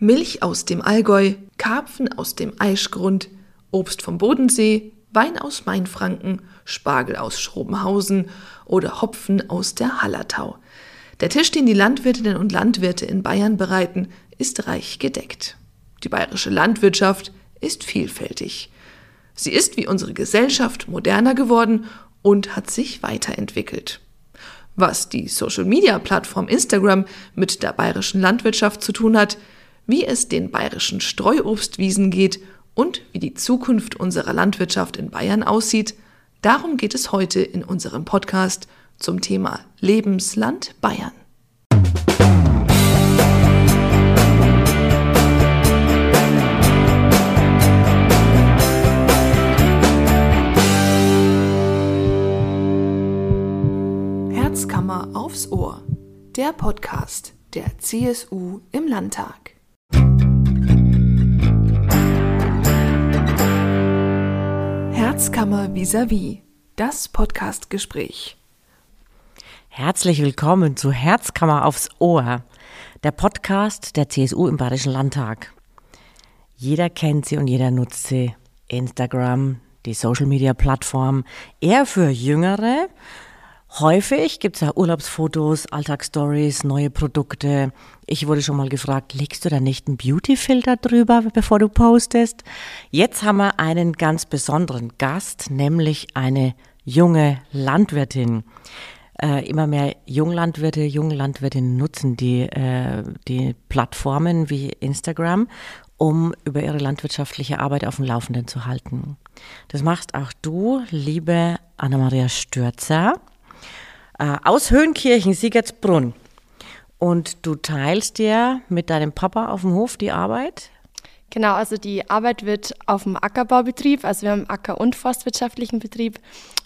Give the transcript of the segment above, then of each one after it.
Milch aus dem Allgäu, Karpfen aus dem Aischgrund, Obst vom Bodensee, Wein aus Mainfranken, Spargel aus Schrobenhausen oder Hopfen aus der Hallertau. Der Tisch, den die Landwirtinnen und Landwirte in Bayern bereiten, ist reich gedeckt. Die bayerische Landwirtschaft ist vielfältig. Sie ist wie unsere Gesellschaft moderner geworden und hat sich weiterentwickelt. Was die Social-Media-Plattform Instagram mit der bayerischen Landwirtschaft zu tun hat, wie es den bayerischen Streuobstwiesen geht und wie die Zukunft unserer Landwirtschaft in Bayern aussieht, darum geht es heute in unserem Podcast zum Thema Lebensland Bayern. Herzkammer aufs Ohr, der Podcast der CSU im Landtag. Herzkammer vis-à-vis, das Podcastgespräch. Herzlich willkommen zu Herzkammer aufs Ohr, der Podcast der CSU im Bayerischen Landtag. Jeder kennt sie und jeder nutzt sie. Instagram, die Social Media Plattform, eher für Jüngere Häufig gibt es ja Urlaubsfotos, Alltagsstories, neue Produkte. Ich wurde schon mal gefragt, legst du da nicht einen Beautyfilter drüber, bevor du postest? Jetzt haben wir einen ganz besonderen Gast, nämlich eine junge Landwirtin. Äh, immer mehr Junglandwirte, Junglandwirtinnen nutzen die, äh, die Plattformen wie Instagram, um über ihre landwirtschaftliche Arbeit auf dem Laufenden zu halten. Das machst auch du, liebe Anna-Maria Stürzer aus Höhenkirchen, Siegertsbrunn. Und du teilst dir mit deinem Papa auf dem Hof die Arbeit? Genau, also die Arbeit wird auf dem Ackerbaubetrieb, also wir haben Acker- und forstwirtschaftlichen Betrieb.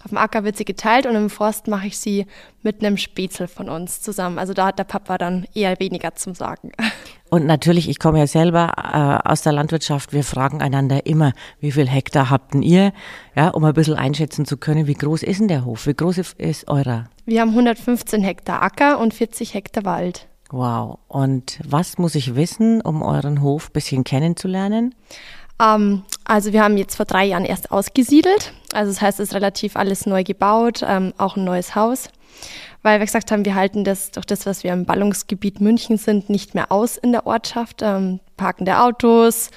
Auf dem Acker wird sie geteilt und im Forst mache ich sie mit einem Spätzle von uns zusammen. Also da hat der Papa dann eher weniger zum Sagen. Und natürlich, ich komme ja selber äh, aus der Landwirtschaft, wir fragen einander immer, wie viel Hektar habt denn ihr? Ja, um ein bisschen einschätzen zu können, wie groß ist denn der Hof? Wie groß ist eurer? Wir haben 115 Hektar Acker und 40 Hektar Wald. Wow. Und was muss ich wissen, um euren Hof ein bisschen kennenzulernen? Ähm, also wir haben jetzt vor drei Jahren erst ausgesiedelt. Also das heißt, es ist relativ alles neu gebaut, ähm, auch ein neues Haus. Weil wir gesagt haben, wir halten das durch das, was wir im Ballungsgebiet München sind, nicht mehr aus in der Ortschaft. Ähm, Parken der Autos,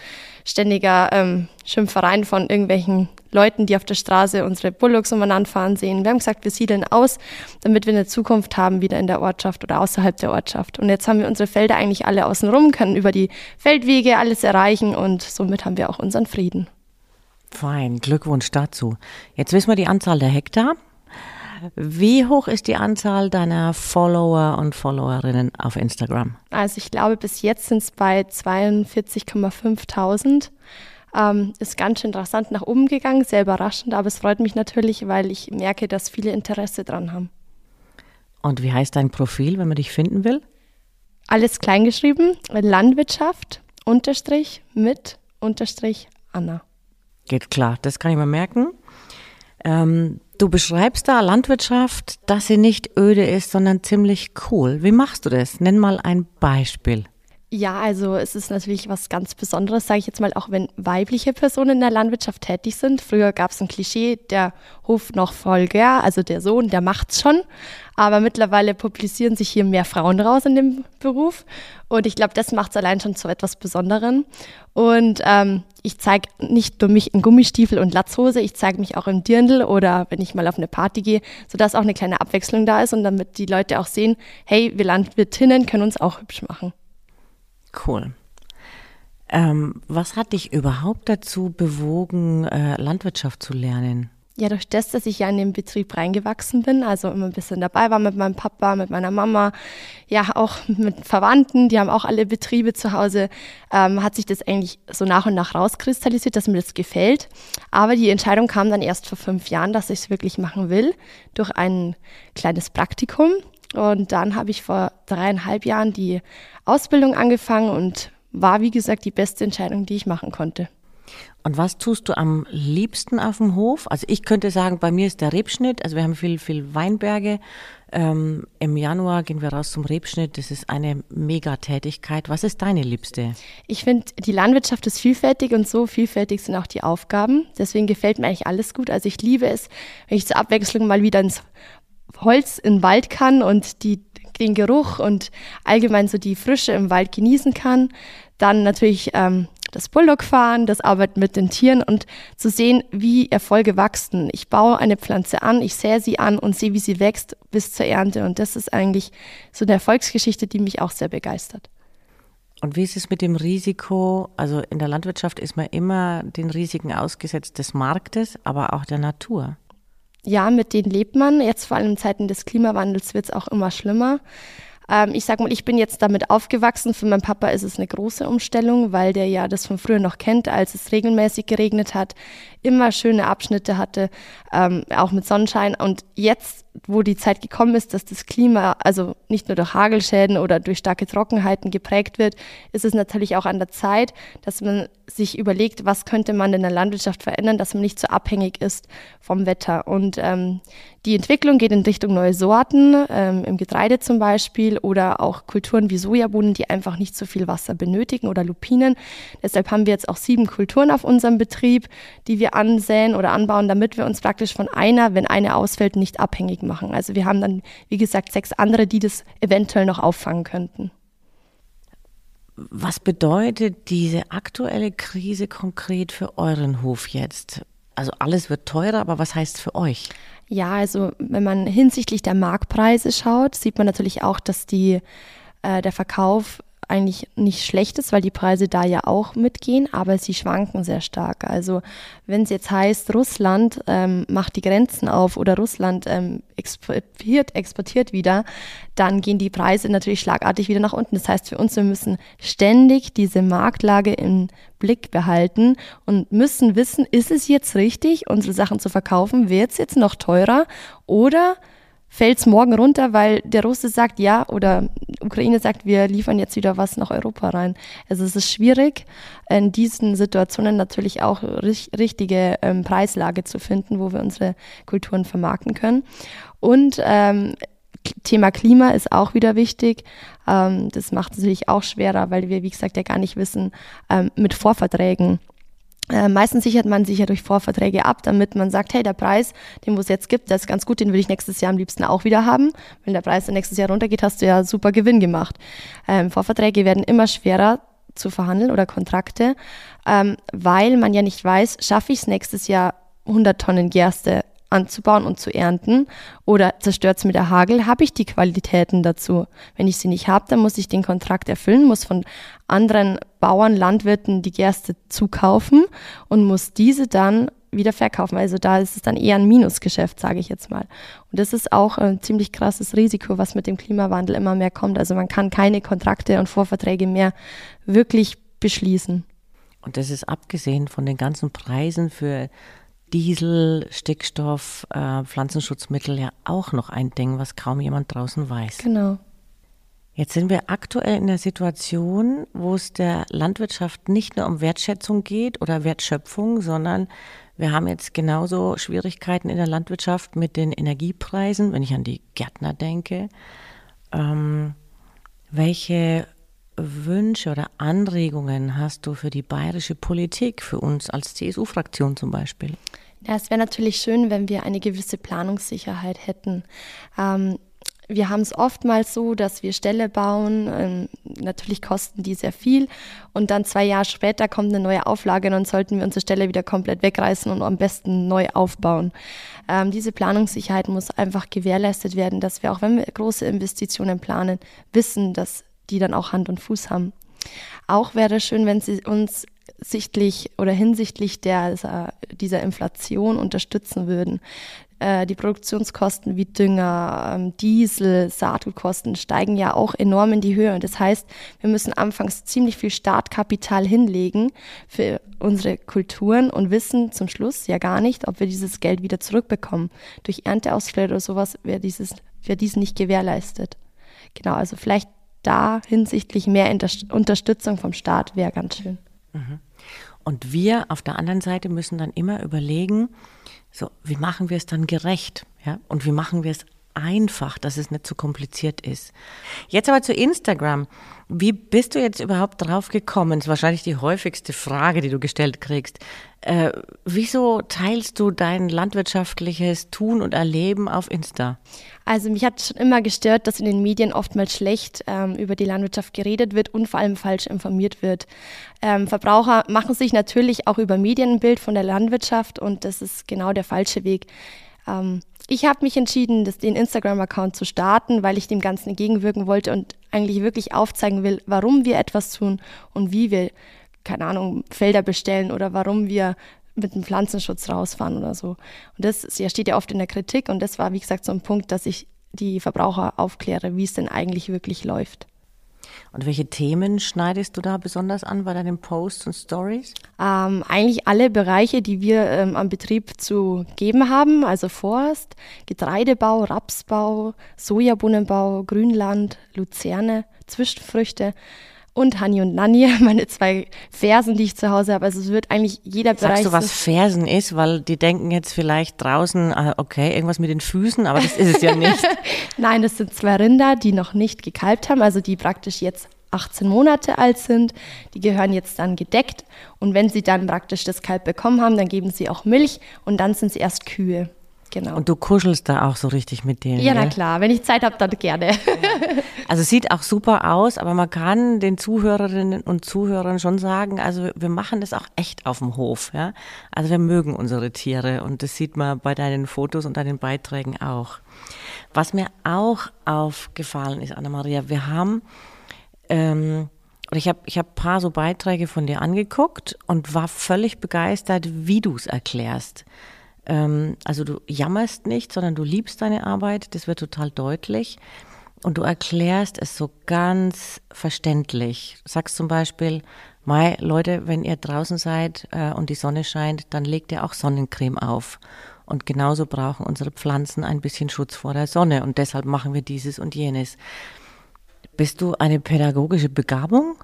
ständiger ähm, Schimpfereien von irgendwelchen Leuten, die auf der Straße unsere Bullocks umeinander fahren sehen. Wir haben gesagt, wir siedeln aus, damit wir eine Zukunft haben wieder in der Ortschaft oder außerhalb der Ortschaft. Und jetzt haben wir unsere Felder eigentlich alle außenrum, können über die Feldwege alles erreichen und somit haben wir auch unseren Frieden. Fein, Glückwunsch dazu. Jetzt wissen wir die Anzahl der Hektar. Wie hoch ist die Anzahl deiner Follower und Followerinnen auf Instagram? Also ich glaube, bis jetzt sind es bei 42,5.000. Ähm, ist ganz schön interessant nach oben gegangen, sehr überraschend, aber es freut mich natürlich, weil ich merke, dass viele Interesse dran haben. Und wie heißt dein Profil, wenn man dich finden will? Alles kleingeschrieben, Landwirtschaft, Unterstrich, mit, Unterstrich, Anna. Geht klar, das kann ich mir merken. Ähm, du beschreibst da Landwirtschaft, dass sie nicht öde ist, sondern ziemlich cool. Wie machst du das? Nenn mal ein Beispiel. Ja, also es ist natürlich was ganz Besonderes, sage ich jetzt mal, auch wenn weibliche Personen in der Landwirtschaft tätig sind. Früher gab es ein Klischee, der Hof noch Folger, also der Sohn, der macht's schon. Aber mittlerweile publizieren sich hier mehr Frauen raus in dem Beruf. Und ich glaube, das macht es allein schon zu etwas Besonderen. Und ähm, ich zeige nicht nur mich in Gummistiefel und Latzhose, ich zeige mich auch im Dirndl oder wenn ich mal auf eine Party gehe, sodass auch eine kleine Abwechslung da ist und damit die Leute auch sehen, hey, wir Landwirtinnen können uns auch hübsch machen. Cool. Ähm, was hat dich überhaupt dazu bewogen, äh, Landwirtschaft zu lernen? Ja, durch das, dass ich ja in den Betrieb reingewachsen bin, also immer ein bisschen dabei war mit meinem Papa, mit meiner Mama, ja auch mit Verwandten, die haben auch alle Betriebe zu Hause, ähm, hat sich das eigentlich so nach und nach rauskristallisiert, dass mir das gefällt. Aber die Entscheidung kam dann erst vor fünf Jahren, dass ich es wirklich machen will, durch ein kleines Praktikum. Und dann habe ich vor dreieinhalb Jahren die Ausbildung angefangen und war, wie gesagt, die beste Entscheidung, die ich machen konnte. Und was tust du am liebsten auf dem Hof? Also ich könnte sagen, bei mir ist der Rebschnitt. Also wir haben viel, viel Weinberge. Ähm, Im Januar gehen wir raus zum Rebschnitt. Das ist eine Megatätigkeit. Was ist deine liebste? Ich finde, die Landwirtschaft ist vielfältig und so vielfältig sind auch die Aufgaben. Deswegen gefällt mir eigentlich alles gut. Also ich liebe es, wenn ich zur Abwechslung mal wieder ins Holz den Wald kann und die, den Geruch und allgemein so die Frische im Wald genießen kann. Dann natürlich ähm, das Bulldog-Fahren, das Arbeiten mit den Tieren und zu sehen, wie Erfolge wachsen. Ich baue eine Pflanze an, ich sähe sie an und sehe, wie sie wächst bis zur Ernte. Und das ist eigentlich so eine Erfolgsgeschichte, die mich auch sehr begeistert. Und wie ist es mit dem Risiko? Also in der Landwirtschaft ist man immer den Risiken ausgesetzt des Marktes, aber auch der Natur. Ja, mit denen lebt man. Jetzt vor allem in Zeiten des Klimawandels wird es auch immer schlimmer. Ähm, ich sag mal, ich bin jetzt damit aufgewachsen. Für meinen Papa ist es eine große Umstellung, weil der ja das von früher noch kennt, als es regelmäßig geregnet hat, immer schöne Abschnitte hatte, ähm, auch mit Sonnenschein. Und jetzt, wo die Zeit gekommen ist, dass das Klima, also nicht nur durch Hagelschäden oder durch starke Trockenheiten geprägt wird, ist es natürlich auch an der Zeit, dass man sich überlegt, was könnte man in der Landwirtschaft verändern, dass man nicht so abhängig ist vom Wetter. Und ähm, die Entwicklung geht in Richtung neue Sorten, ähm, im Getreide zum Beispiel, oder auch Kulturen wie Sojabohnen, die einfach nicht so viel Wasser benötigen oder Lupinen. Deshalb haben wir jetzt auch sieben Kulturen auf unserem Betrieb, die wir ansäen oder anbauen, damit wir uns praktisch von einer, wenn eine ausfällt, nicht abhängig machen. Also wir haben dann, wie gesagt, sechs andere, die das eventuell noch auffangen könnten. Was bedeutet diese aktuelle Krise konkret für euren Hof jetzt? Also alles wird teurer, aber was heißt für euch? Ja, also wenn man hinsichtlich der Marktpreise schaut, sieht man natürlich auch, dass die, äh, der Verkauf eigentlich nicht schlecht ist, weil die Preise da ja auch mitgehen, aber sie schwanken sehr stark. Also wenn es jetzt heißt, Russland ähm, macht die Grenzen auf oder Russland ähm, exportiert, exportiert wieder, dann gehen die Preise natürlich schlagartig wieder nach unten. Das heißt für uns, wir müssen ständig diese Marktlage im Blick behalten und müssen wissen, ist es jetzt richtig, unsere Sachen zu verkaufen? Wird es jetzt noch teurer oder fällt es morgen runter, weil der Russe sagt ja oder Ukraine sagt, wir liefern jetzt wieder was nach Europa rein. Also es ist schwierig, in diesen Situationen natürlich auch richtige ähm, Preislage zu finden, wo wir unsere Kulturen vermarkten können. Und ähm, Thema Klima ist auch wieder wichtig. Ähm, das macht es natürlich auch schwerer, weil wir, wie gesagt, ja gar nicht wissen, ähm, mit Vorverträgen äh, meistens sichert man sich ja durch Vorverträge ab, damit man sagt, hey, der Preis, den es jetzt gibt, der ist ganz gut, den will ich nächstes Jahr am liebsten auch wieder haben. Wenn der Preis dann nächstes Jahr runtergeht, hast du ja super Gewinn gemacht. Ähm, Vorverträge werden immer schwerer zu verhandeln oder Kontrakte, ähm, weil man ja nicht weiß, schaffe ich es nächstes Jahr 100 Tonnen Gerste anzubauen und zu ernten oder zerstört es mit der Hagel, habe ich die Qualitäten dazu. Wenn ich sie nicht habe, dann muss ich den Kontrakt erfüllen, muss von anderen Bauern, Landwirten die Gerste zukaufen und muss diese dann wieder verkaufen. Also da ist es dann eher ein Minusgeschäft, sage ich jetzt mal. Und das ist auch ein ziemlich krasses Risiko, was mit dem Klimawandel immer mehr kommt. Also man kann keine Kontrakte und Vorverträge mehr wirklich beschließen. Und das ist abgesehen von den ganzen Preisen für Diesel, Stickstoff, äh, Pflanzenschutzmittel ja auch noch ein Ding, was kaum jemand draußen weiß. Genau. Jetzt sind wir aktuell in der Situation, wo es der Landwirtschaft nicht nur um Wertschätzung geht oder Wertschöpfung, sondern wir haben jetzt genauso Schwierigkeiten in der Landwirtschaft mit den Energiepreisen, wenn ich an die Gärtner denke. Ähm, welche Wünsche oder Anregungen hast du für die bayerische Politik, für uns als CSU-Fraktion zum Beispiel? Ja, es wäre natürlich schön, wenn wir eine gewisse Planungssicherheit hätten. Ähm, wir haben es oftmals so, dass wir Ställe bauen, ähm, natürlich kosten die sehr viel und dann zwei Jahre später kommt eine neue Auflage und dann sollten wir unsere Stelle wieder komplett wegreißen und am besten neu aufbauen. Ähm, diese Planungssicherheit muss einfach gewährleistet werden, dass wir auch, wenn wir große Investitionen planen, wissen, dass die dann auch Hand und Fuß haben. Auch wäre es schön, wenn Sie uns sichtlich oder hinsichtlich der, dieser Inflation unterstützen würden. Äh, die Produktionskosten wie Dünger, ähm, Diesel, Saatgutkosten steigen ja auch enorm in die Höhe. Und das heißt, wir müssen anfangs ziemlich viel Startkapital hinlegen für unsere Kulturen und wissen zum Schluss ja gar nicht, ob wir dieses Geld wieder zurückbekommen. Durch Ernteausfälle oder sowas wäre dieses, wäre dies nicht gewährleistet. Genau, also vielleicht da hinsichtlich mehr Unterstützung vom Staat wäre ganz schön. Mhm. Und wir auf der anderen Seite müssen dann immer überlegen, so, wie machen wir es dann gerecht? Ja? Und wie machen wir es einfach, dass es nicht so kompliziert ist. Jetzt aber zu Instagram. Wie bist du jetzt überhaupt drauf gekommen? Das ist wahrscheinlich die häufigste Frage, die du gestellt kriegst. Äh, wieso teilst du dein landwirtschaftliches Tun und Erleben auf Insta? Also mich hat schon immer gestört, dass in den Medien oftmals schlecht ähm, über die Landwirtschaft geredet wird und vor allem falsch informiert wird. Ähm, Verbraucher machen sich natürlich auch über Medien ein Bild von der Landwirtschaft und das ist genau der falsche Weg. Ähm, ich habe mich entschieden, das, den Instagram-Account zu starten, weil ich dem Ganzen entgegenwirken wollte und eigentlich wirklich aufzeigen will, warum wir etwas tun und wie wir, keine Ahnung, Felder bestellen oder warum wir mit dem Pflanzenschutz rausfahren oder so. Und das ja, steht ja oft in der Kritik und das war, wie gesagt, so ein Punkt, dass ich die Verbraucher aufkläre, wie es denn eigentlich wirklich läuft. Und welche Themen schneidest du da besonders an bei deinen Posts und Stories? Ähm, eigentlich alle Bereiche, die wir ähm, am Betrieb zu geben haben, also Forst, Getreidebau, Rapsbau, Sojabohnenbau, Grünland, Luzerne, Zwischenfrüchte und Hani und Nanni, meine zwei Fersen, die ich zu Hause habe. Also es wird eigentlich jeder Sagst Bereich. Sagst du, was Fersen ist? Weil die denken jetzt vielleicht draußen, ah, okay, irgendwas mit den Füßen, aber das ist es ja nicht. Nein, das sind zwei Rinder, die noch nicht gekalbt haben, also die praktisch jetzt 18 Monate alt sind. Die gehören jetzt dann gedeckt und wenn sie dann praktisch das Kalb bekommen haben, dann geben sie auch Milch und dann sind sie erst Kühe. Genau. Und du kuschelst da auch so richtig mit denen. Ja, na klar, wenn ich Zeit habe, dann gerne. Also sieht auch super aus, aber man kann den Zuhörerinnen und Zuhörern schon sagen, also wir machen das auch echt auf dem Hof, ja. Also wir mögen unsere Tiere und das sieht man bei deinen Fotos und deinen Beiträgen auch. Was mir auch aufgefallen ist, Anna-Maria, wir haben ähm, ich habe ich hab paar so Beiträge von dir angeguckt und war völlig begeistert, wie du es erklärst. Ähm, also du jammerst nicht, sondern du liebst deine Arbeit, das wird total deutlich. Und du erklärst es so ganz verständlich. Du sagst zum Beispiel, Mai, Leute, wenn ihr draußen seid äh, und die Sonne scheint, dann legt ihr auch Sonnencreme auf. Und genauso brauchen unsere Pflanzen ein bisschen Schutz vor der Sonne. Und deshalb machen wir dieses und jenes. Bist du eine pädagogische Begabung?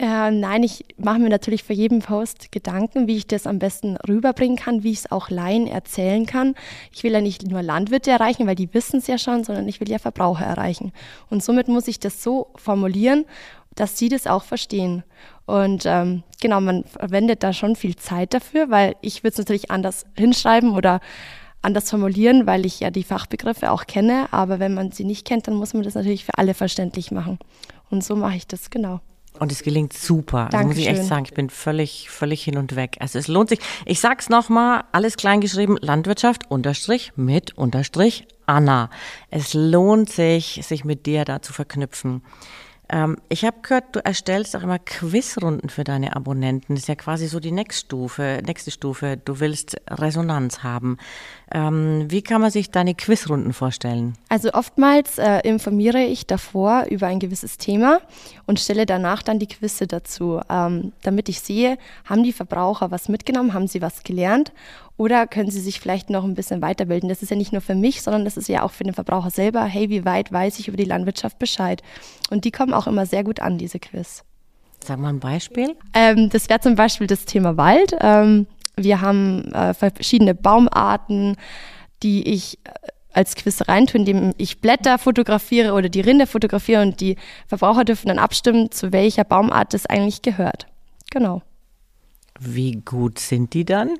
Äh, nein, ich mache mir natürlich für jeden Post Gedanken, wie ich das am besten rüberbringen kann, wie ich es auch Laien erzählen kann. Ich will ja nicht nur Landwirte erreichen, weil die wissen es ja schon, sondern ich will ja Verbraucher erreichen. Und somit muss ich das so formulieren, dass sie das auch verstehen. Und ähm, genau, man verwendet da schon viel Zeit dafür, weil ich würde es natürlich anders hinschreiben oder anders formulieren, weil ich ja die Fachbegriffe auch kenne. Aber wenn man sie nicht kennt, dann muss man das natürlich für alle verständlich machen. Und so mache ich das genau. Und es gelingt super. Also muss ich echt sagen, ich bin völlig, völlig hin und weg. Also es lohnt sich. Ich sag's nochmal, alles kleingeschrieben, Landwirtschaft unterstrich mit unterstrich Anna. Es lohnt sich, sich mit dir da zu verknüpfen. Ähm, ich habe gehört, du erstellst auch immer Quizrunden für deine Abonnenten. Das ist ja quasi so die nächste Stufe. Nächste Stufe. Du willst Resonanz haben. Ähm, wie kann man sich deine Quizrunden vorstellen? Also oftmals äh, informiere ich davor über ein gewisses Thema und stelle danach dann die Quizze dazu, ähm, damit ich sehe, haben die Verbraucher was mitgenommen, haben sie was gelernt oder können sie sich vielleicht noch ein bisschen weiterbilden. Das ist ja nicht nur für mich, sondern das ist ja auch für den Verbraucher selber. Hey, wie weit weiß ich über die Landwirtschaft Bescheid? Und die kommen auch immer sehr gut an, diese Quiz. Sag mal ein Beispiel. Ähm, das wäre zum Beispiel das Thema Wald. Ähm, wir haben äh, verschiedene Baumarten, die ich äh, als Quiz reintue, indem ich Blätter fotografiere oder die Rinde fotografiere und die Verbraucher dürfen dann abstimmen, zu welcher Baumart das eigentlich gehört. Genau. Wie gut sind die dann?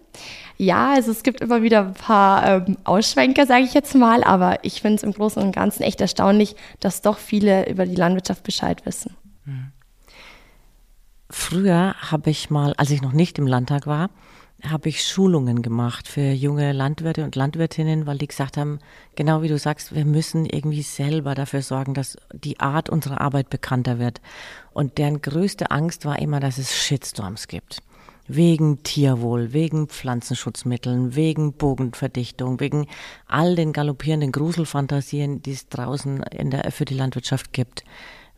Ja, also es gibt immer wieder ein paar ähm, Ausschwenker, sage ich jetzt mal, aber ich finde es im Großen und Ganzen echt erstaunlich, dass doch viele über die Landwirtschaft Bescheid wissen. Hm. Früher habe ich mal, als ich noch nicht im Landtag war, habe ich Schulungen gemacht für junge Landwirte und Landwirtinnen, weil die gesagt haben, genau wie du sagst, wir müssen irgendwie selber dafür sorgen, dass die Art unserer Arbeit bekannter wird. Und deren größte Angst war immer, dass es Shitstorms gibt. Wegen Tierwohl, wegen Pflanzenschutzmitteln, wegen Bogenverdichtung, wegen all den galoppierenden Gruselfantasien, die es draußen in der, für die Landwirtschaft gibt.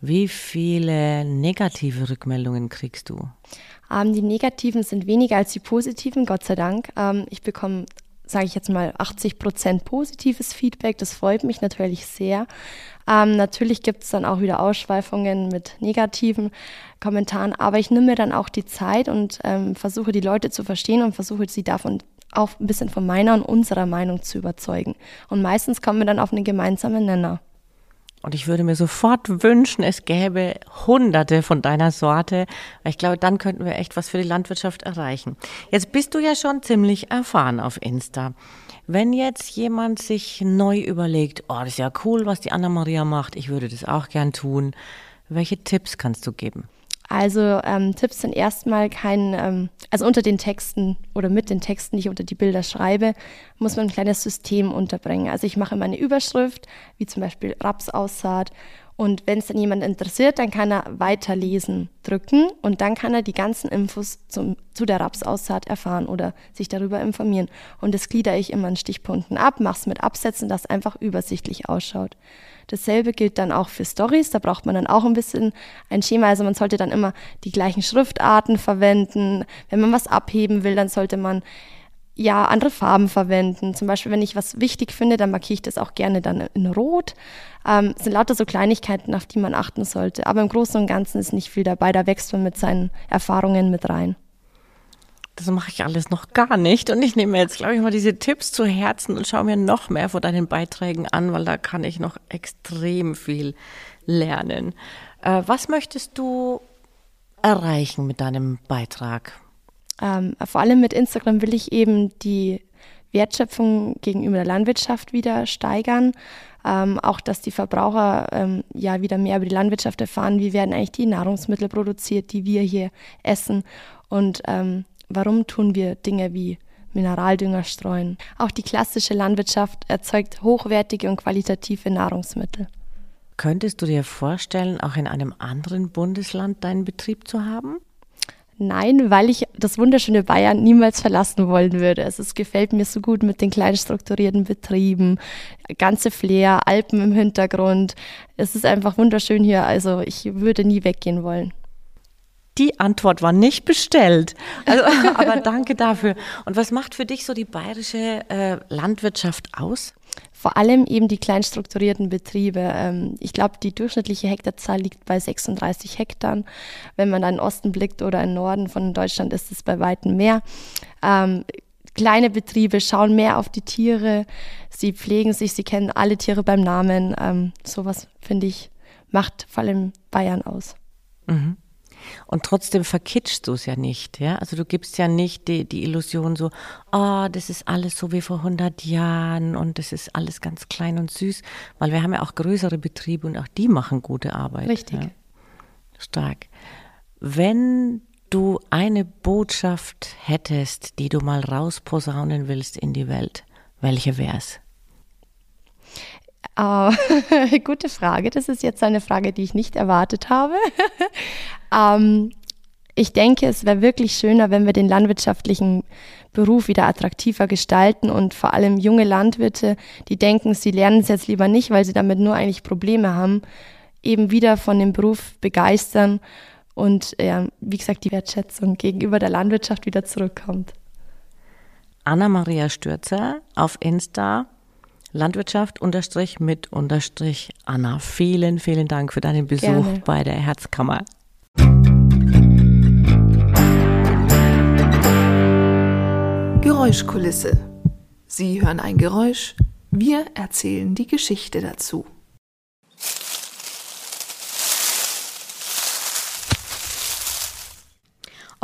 Wie viele negative Rückmeldungen kriegst du? Ähm, die negativen sind weniger als die positiven, Gott sei Dank. Ähm, ich bekomme sage ich jetzt mal, 80 Prozent positives Feedback. Das freut mich natürlich sehr. Ähm, natürlich gibt es dann auch wieder Ausschweifungen mit negativen Kommentaren, aber ich nehme mir dann auch die Zeit und ähm, versuche die Leute zu verstehen und versuche sie davon auch ein bisschen von meiner und unserer Meinung zu überzeugen. Und meistens kommen wir dann auf einen gemeinsamen Nenner. Und ich würde mir sofort wünschen, es gäbe hunderte von deiner Sorte, ich glaube, dann könnten wir echt was für die Landwirtschaft erreichen. Jetzt bist du ja schon ziemlich erfahren auf Insta. Wenn jetzt jemand sich neu überlegt, oh, das ist ja cool, was die Anna-Maria macht, ich würde das auch gern tun, welche Tipps kannst du geben? Also ähm, Tipps sind erstmal kein, ähm, also unter den Texten oder mit den Texten, die ich unter die Bilder schreibe, muss man ein kleines System unterbringen. Also ich mache immer eine Überschrift, wie zum Beispiel Rapsaussaat. Und wenn es dann jemand interessiert, dann kann er weiterlesen drücken und dann kann er die ganzen Infos zum, zu der Rapsaussaat erfahren oder sich darüber informieren. Und das gliedere ich immer in Stichpunkten ab, mache es mit Absätzen, dass es einfach übersichtlich ausschaut. Dasselbe gilt dann auch für Stories. Da braucht man dann auch ein bisschen ein Schema. Also man sollte dann immer die gleichen Schriftarten verwenden. Wenn man was abheben will, dann sollte man ja andere Farben verwenden. Zum Beispiel, wenn ich was wichtig finde, dann markiere ich das auch gerne dann in Rot. Ähm, sind lauter so Kleinigkeiten, auf die man achten sollte. Aber im Großen und Ganzen ist nicht viel dabei. Da wächst man mit seinen Erfahrungen mit rein das mache ich alles noch gar nicht. Und ich nehme jetzt, glaube ich, mal diese Tipps zu Herzen und schaue mir noch mehr von deinen Beiträgen an, weil da kann ich noch extrem viel lernen. Äh, was möchtest du erreichen mit deinem Beitrag? Ähm, vor allem mit Instagram will ich eben die Wertschöpfung gegenüber der Landwirtschaft wieder steigern. Ähm, auch, dass die Verbraucher ähm, ja wieder mehr über die Landwirtschaft erfahren, wie werden eigentlich die Nahrungsmittel produziert, die wir hier essen. Und ähm, Warum tun wir Dinge wie Mineraldünger streuen? Auch die klassische Landwirtschaft erzeugt hochwertige und qualitative Nahrungsmittel. Könntest du dir vorstellen, auch in einem anderen Bundesland deinen Betrieb zu haben? Nein, weil ich das wunderschöne Bayern niemals verlassen wollen würde. Also es gefällt mir so gut mit den kleinen strukturierten Betrieben, ganze Flair, Alpen im Hintergrund. Es ist einfach wunderschön hier. Also ich würde nie weggehen wollen. Die Antwort war nicht bestellt. Also, aber danke dafür. Und was macht für dich so die bayerische äh, Landwirtschaft aus? Vor allem eben die kleinstrukturierten Betriebe. Ähm, ich glaube, die durchschnittliche Hektarzahl liegt bei 36 Hektar. Wenn man in den Osten blickt oder in den Norden von Deutschland, ist es bei weitem mehr. Ähm, kleine Betriebe schauen mehr auf die Tiere. Sie pflegen sich, sie kennen alle Tiere beim Namen. Ähm, sowas, finde ich, macht vor allem Bayern aus. Mhm. Und trotzdem verkitschst du es ja nicht, ja. Also du gibst ja nicht die, die Illusion so, oh, das ist alles so wie vor 100 Jahren und das ist alles ganz klein und süß, weil wir haben ja auch größere Betriebe und auch die machen gute Arbeit. Richtig. Ja. Stark. Wenn du eine Botschaft hättest, die du mal rausposaunen willst in die Welt, welche wär's? Uh, gute Frage. Das ist jetzt eine Frage, die ich nicht erwartet habe. ähm, ich denke, es wäre wirklich schöner, wenn wir den landwirtschaftlichen Beruf wieder attraktiver gestalten und vor allem junge Landwirte, die denken, sie lernen es jetzt lieber nicht, weil sie damit nur eigentlich Probleme haben, eben wieder von dem Beruf begeistern und ja, wie gesagt, die Wertschätzung gegenüber der Landwirtschaft wieder zurückkommt. Anna-Maria Stürzer auf Insta Landwirtschaft unterstrich mit unterstrich Anna. Vielen, vielen Dank für deinen Besuch Gerne. bei der Herzkammer. Geräuschkulisse. Sie hören ein Geräusch, wir erzählen die Geschichte dazu.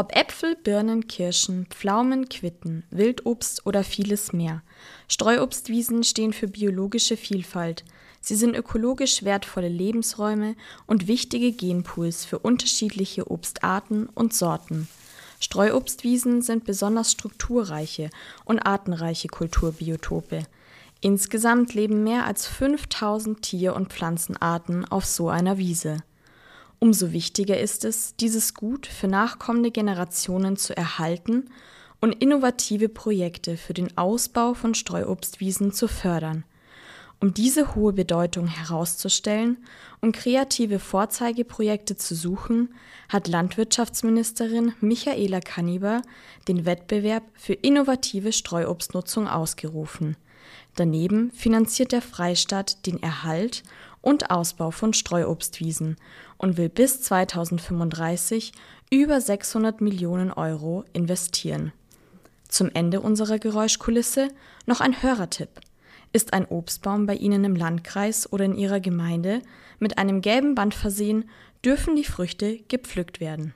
Ob Äpfel, Birnen, Kirschen, Pflaumen, Quitten, Wildobst oder vieles mehr. Streuobstwiesen stehen für biologische Vielfalt. Sie sind ökologisch wertvolle Lebensräume und wichtige Genpools für unterschiedliche Obstarten und Sorten. Streuobstwiesen sind besonders strukturreiche und artenreiche Kulturbiotope. Insgesamt leben mehr als 5000 Tier- und Pflanzenarten auf so einer Wiese. Umso wichtiger ist es, dieses Gut für nachkommende Generationen zu erhalten und innovative Projekte für den Ausbau von Streuobstwiesen zu fördern. Um diese hohe Bedeutung herauszustellen und kreative Vorzeigeprojekte zu suchen, hat Landwirtschaftsministerin Michaela Kanniber den Wettbewerb für innovative Streuobstnutzung ausgerufen. Daneben finanziert der Freistaat den Erhalt und Ausbau von Streuobstwiesen und will bis 2035 über 600 Millionen Euro investieren. Zum Ende unserer Geräuschkulisse noch ein Hörertipp. Ist ein Obstbaum bei Ihnen im Landkreis oder in Ihrer Gemeinde mit einem gelben Band versehen, dürfen die Früchte gepflückt werden.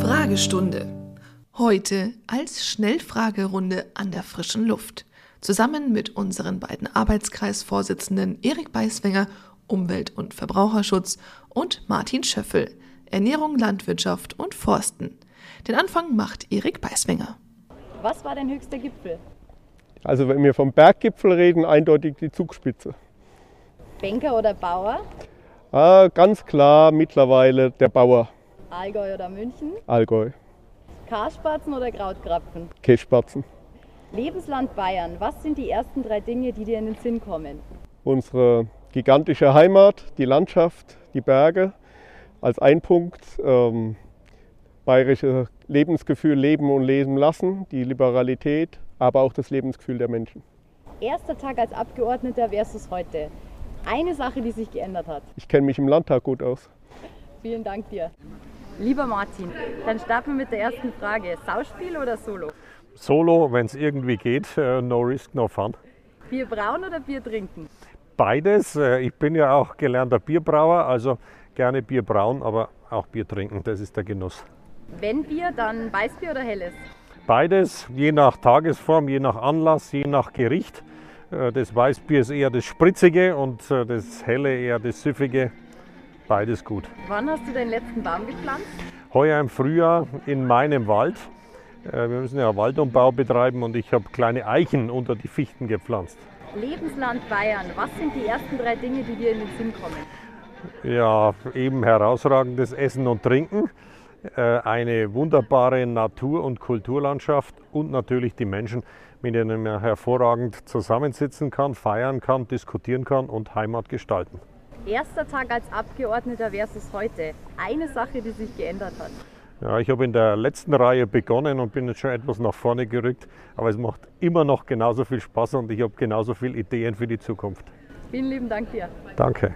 Fragestunde. Heute als Schnellfragerunde an der frischen Luft. Zusammen mit unseren beiden Arbeitskreisvorsitzenden Erik Beiswenger, Umwelt- und Verbraucherschutz und Martin Schöffel, Ernährung, Landwirtschaft und Forsten. Den Anfang macht Erik Beiswenger. Was war dein höchster Gipfel? Also wenn wir vom Berggipfel reden, eindeutig die Zugspitze. Banker oder Bauer? Ah, ganz klar mittlerweile der Bauer. Allgäu oder München? Allgäu. Karspatzen oder Krautkrapfen? Kässpatzen. Lebensland Bayern. Was sind die ersten drei Dinge, die dir in den Sinn kommen? Unsere gigantische Heimat, die Landschaft, die Berge als ein Punkt. Ähm, bayerische Lebensgefühl leben und leben lassen, die Liberalität, aber auch das Lebensgefühl der Menschen. Erster Tag als Abgeordneter versus heute. Eine Sache, die sich geändert hat. Ich kenne mich im Landtag gut aus. Vielen Dank dir. Lieber Martin, dann starten wir mit der ersten Frage. Sauspiel oder Solo? Solo, wenn es irgendwie geht, äh, no risk, no fun. Bier brauen oder Bier trinken? Beides. Äh, ich bin ja auch gelernter Bierbrauer, also gerne Bier brauen, aber auch Bier trinken, das ist der Genuss. Wenn Bier, dann Weißbier oder Helles? Beides, je nach Tagesform, je nach Anlass, je nach Gericht. Äh, das Weißbier ist eher das Spritzige und das Helle eher das Süffige. Beides gut. Wann hast du deinen letzten Baum gepflanzt? Heuer im Frühjahr in meinem Wald. Äh, Wir müssen ja Waldumbau betreiben und ich habe kleine Eichen unter die Fichten gepflanzt. Lebensland Bayern. Was sind die ersten drei Dinge, die dir in den Sinn kommen? Ja, eben herausragendes Essen und Trinken, äh, eine wunderbare Natur- und Kulturlandschaft und natürlich die Menschen, mit denen man hervorragend zusammensitzen kann, feiern kann, diskutieren kann und Heimat gestalten. Erster Tag als Abgeordneter versus heute. Eine Sache, die sich geändert hat. Ja, ich habe in der letzten Reihe begonnen und bin jetzt schon etwas nach vorne gerückt, aber es macht immer noch genauso viel Spaß und ich habe genauso viele Ideen für die Zukunft. Vielen lieben Dank dir. Danke.